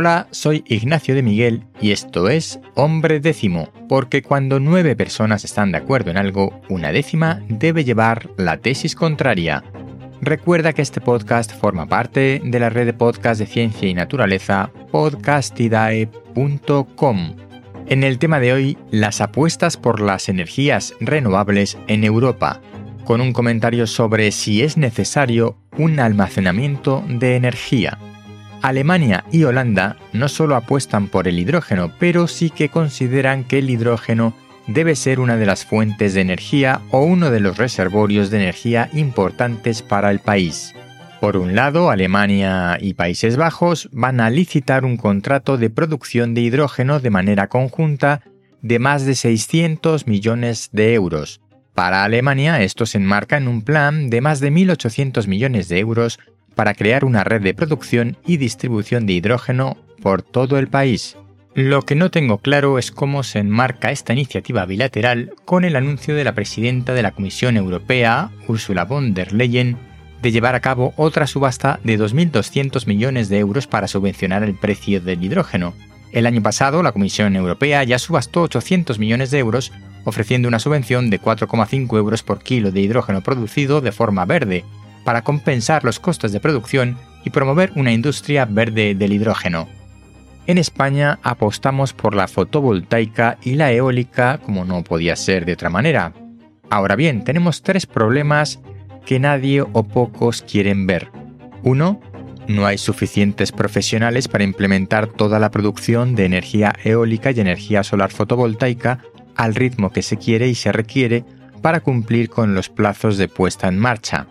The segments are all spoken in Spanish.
Hola, soy Ignacio de Miguel y esto es Hombre Décimo, porque cuando nueve personas están de acuerdo en algo, una décima debe llevar la tesis contraria. Recuerda que este podcast forma parte de la red de podcast de ciencia y naturaleza podcastidae.com. En el tema de hoy, las apuestas por las energías renovables en Europa, con un comentario sobre si es necesario un almacenamiento de energía. Alemania y Holanda no solo apuestan por el hidrógeno, pero sí que consideran que el hidrógeno debe ser una de las fuentes de energía o uno de los reservorios de energía importantes para el país. Por un lado, Alemania y Países Bajos van a licitar un contrato de producción de hidrógeno de manera conjunta de más de 600 millones de euros. Para Alemania esto se enmarca en un plan de más de 1.800 millones de euros para crear una red de producción y distribución de hidrógeno por todo el país. Lo que no tengo claro es cómo se enmarca esta iniciativa bilateral con el anuncio de la presidenta de la Comisión Europea, Ursula von der Leyen, de llevar a cabo otra subasta de 2.200 millones de euros para subvencionar el precio del hidrógeno. El año pasado, la Comisión Europea ya subastó 800 millones de euros, ofreciendo una subvención de 4,5 euros por kilo de hidrógeno producido de forma verde, para compensar los costos de producción y promover una industria verde del hidrógeno. En España apostamos por la fotovoltaica y la eólica como no podía ser de otra manera. Ahora bien, tenemos tres problemas que nadie o pocos quieren ver. Uno, no hay suficientes profesionales para implementar toda la producción de energía eólica y energía solar fotovoltaica al ritmo que se quiere y se requiere para cumplir con los plazos de puesta en marcha.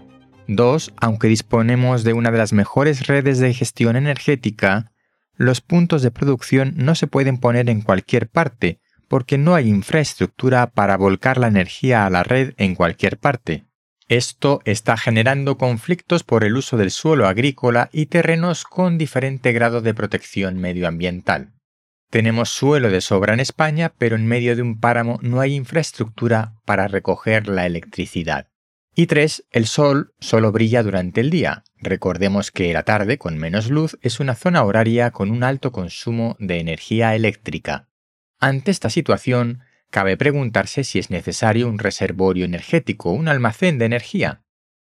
2. Aunque disponemos de una de las mejores redes de gestión energética, los puntos de producción no se pueden poner en cualquier parte, porque no hay infraestructura para volcar la energía a la red en cualquier parte. Esto está generando conflictos por el uso del suelo agrícola y terrenos con diferente grado de protección medioambiental. Tenemos suelo de sobra en España, pero en medio de un páramo no hay infraestructura para recoger la electricidad. Y 3. El sol solo brilla durante el día. Recordemos que la tarde, con menos luz, es una zona horaria con un alto consumo de energía eléctrica. Ante esta situación, cabe preguntarse si es necesario un reservorio energético, un almacén de energía.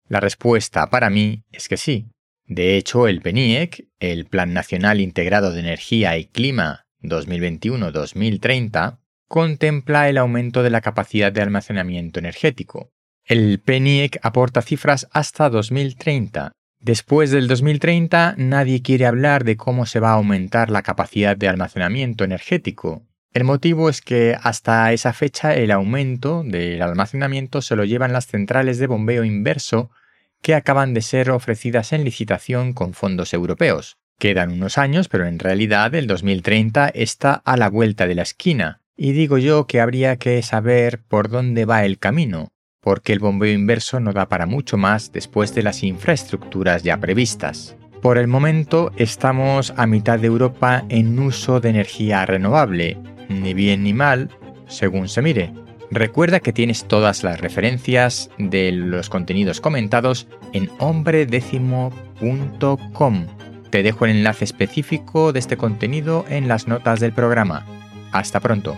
La respuesta para mí es que sí. De hecho, el PENIEC, el Plan Nacional Integrado de Energía y Clima 2021-2030, contempla el aumento de la capacidad de almacenamiento energético. El PENIEC aporta cifras hasta 2030. Después del 2030 nadie quiere hablar de cómo se va a aumentar la capacidad de almacenamiento energético. El motivo es que hasta esa fecha el aumento del almacenamiento se lo llevan las centrales de bombeo inverso que acaban de ser ofrecidas en licitación con fondos europeos. Quedan unos años, pero en realidad el 2030 está a la vuelta de la esquina, y digo yo que habría que saber por dónde va el camino, porque el bombeo inverso no da para mucho más después de las infraestructuras ya previstas. Por el momento estamos a mitad de Europa en uso de energía renovable, ni bien ni mal, según se mire. Recuerda que tienes todas las referencias de los contenidos comentados en hombredécimo.com. Te dejo el enlace específico de este contenido en las notas del programa. Hasta pronto.